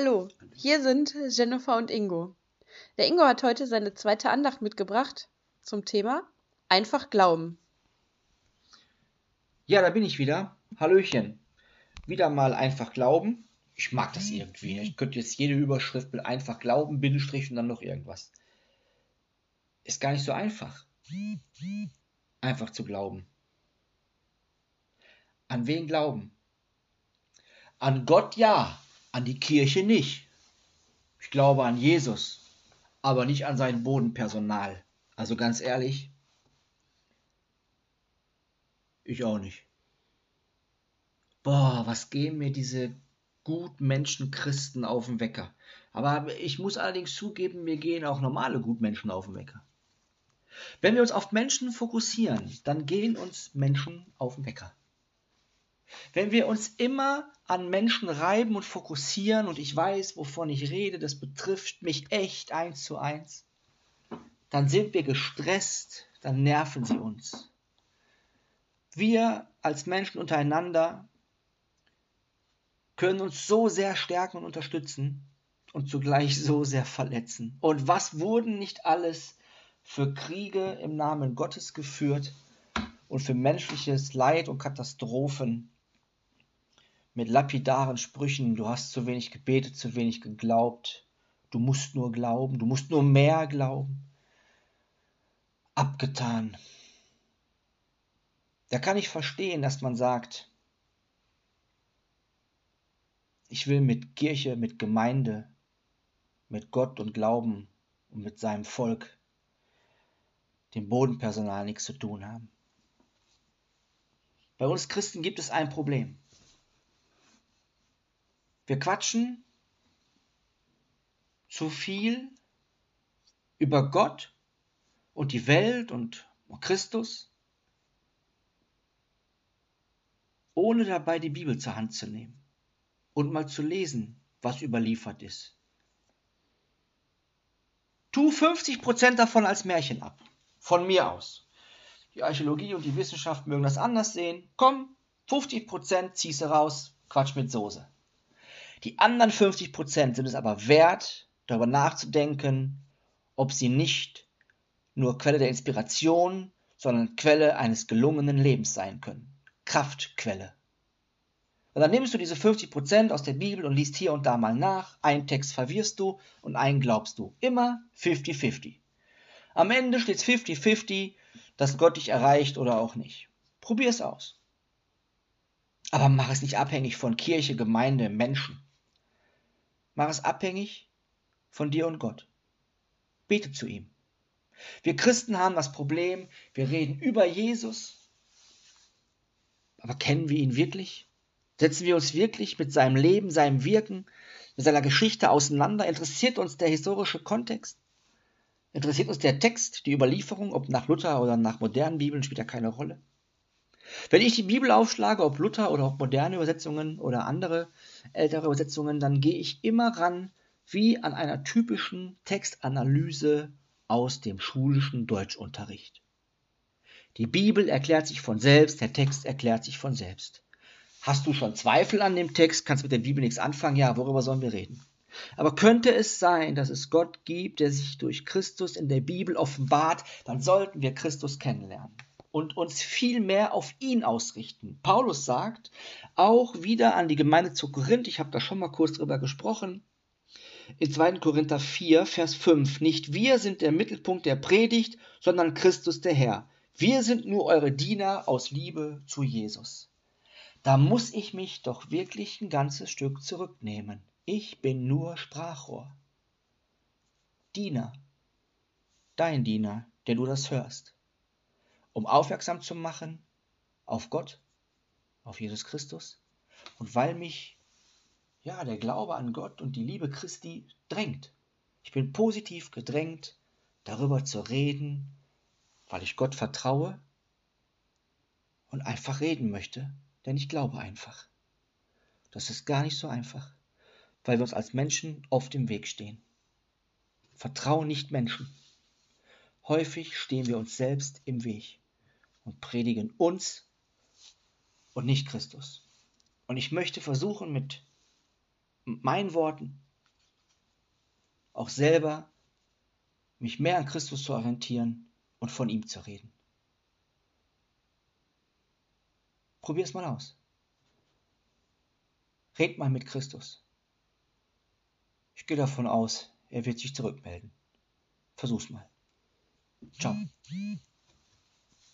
Hallo, hier sind Jennifer und Ingo. Der Ingo hat heute seine zweite Andacht mitgebracht zum Thema Einfach glauben. Ja, da bin ich wieder. Hallöchen. Wieder mal einfach glauben. Ich mag das irgendwie. Ich könnte jetzt jede Überschrift mit einfach glauben, Bindestrich und dann noch irgendwas. Ist gar nicht so einfach. Einfach zu glauben. An wen glauben? An Gott ja, an die Kirche nicht. Ich glaube an Jesus, aber nicht an sein Bodenpersonal. Also ganz ehrlich, ich auch nicht. Boah, was gehen mir diese Gutmenschen Christen auf den Wecker. Aber ich muss allerdings zugeben, mir gehen auch normale Gutmenschen auf den Wecker. Wenn wir uns auf Menschen fokussieren, dann gehen uns Menschen auf den Wecker. Wenn wir uns immer an Menschen reiben und fokussieren, und ich weiß, wovon ich rede, das betrifft mich echt eins zu eins, dann sind wir gestresst, dann nerven sie uns. Wir als Menschen untereinander können uns so sehr stärken und unterstützen und zugleich so sehr verletzen. Und was wurden nicht alles für Kriege im Namen Gottes geführt und für menschliches Leid und Katastrophen mit lapidaren Sprüchen, du hast zu wenig gebetet, zu wenig geglaubt, du musst nur glauben, du musst nur mehr glauben, abgetan. Da kann ich verstehen, dass man sagt, ich will mit Kirche, mit Gemeinde, mit Gott und Glauben und mit seinem Volk, dem Bodenpersonal nichts zu tun haben. Bei uns Christen gibt es ein Problem. Wir quatschen zu viel über Gott und die Welt und Christus, ohne dabei die Bibel zur Hand zu nehmen und mal zu lesen, was überliefert ist. Tu 50% davon als Märchen ab. Von mir aus. Die Archäologie und die Wissenschaft mögen das anders sehen. Komm, 50% ziehst du raus, Quatsch mit Soße. Die anderen 50% sind es aber wert, darüber nachzudenken, ob sie nicht nur Quelle der Inspiration, sondern Quelle eines gelungenen Lebens sein können. Kraftquelle. Und dann nimmst du diese 50% aus der Bibel und liest hier und da mal nach. Einen Text verwirrst du und einen glaubst du. Immer 50-50. Am Ende steht es 50-50, dass Gott dich erreicht oder auch nicht. Probier es aus. Aber mach es nicht abhängig von Kirche, Gemeinde, Menschen. Mach es abhängig von dir und Gott. Bete zu ihm. Wir Christen haben das Problem, wir reden über Jesus, aber kennen wir ihn wirklich? Setzen wir uns wirklich mit seinem Leben, seinem Wirken, mit seiner Geschichte auseinander? Interessiert uns der historische Kontext? Interessiert uns der Text, die Überlieferung, ob nach Luther oder nach modernen Bibeln, spielt ja keine Rolle. Wenn ich die Bibel aufschlage, ob Luther oder ob moderne Übersetzungen oder andere ältere Übersetzungen, dann gehe ich immer ran wie an einer typischen Textanalyse aus dem schulischen Deutschunterricht. Die Bibel erklärt sich von selbst, der Text erklärt sich von selbst. Hast du schon Zweifel an dem Text? Kannst mit der Bibel nichts anfangen? Ja, worüber sollen wir reden? Aber könnte es sein, dass es Gott gibt, der sich durch Christus in der Bibel offenbart, dann sollten wir Christus kennenlernen und uns viel mehr auf ihn ausrichten. Paulus sagt auch wieder an die Gemeinde zu Korinth, ich habe da schon mal kurz drüber gesprochen, in 2. Korinther 4, Vers 5, nicht wir sind der Mittelpunkt der Predigt, sondern Christus der Herr. Wir sind nur eure Diener aus Liebe zu Jesus da muss ich mich doch wirklich ein ganzes Stück zurücknehmen. Ich bin nur Sprachrohr. Diener, dein Diener, der du das hörst, um aufmerksam zu machen auf Gott, auf Jesus Christus und weil mich ja der Glaube an Gott und die Liebe Christi drängt. Ich bin positiv gedrängt, darüber zu reden, weil ich Gott vertraue und einfach reden möchte denn ich glaube einfach. Das ist gar nicht so einfach, weil wir uns als Menschen oft im Weg stehen. Vertrauen nicht Menschen. Häufig stehen wir uns selbst im Weg und predigen uns und nicht Christus. Und ich möchte versuchen, mit meinen Worten auch selber mich mehr an Christus zu orientieren und von ihm zu reden. Probier es mal aus. Red mal mit Christus. Ich gehe davon aus, er wird sich zurückmelden. Versuch's mal. Ciao.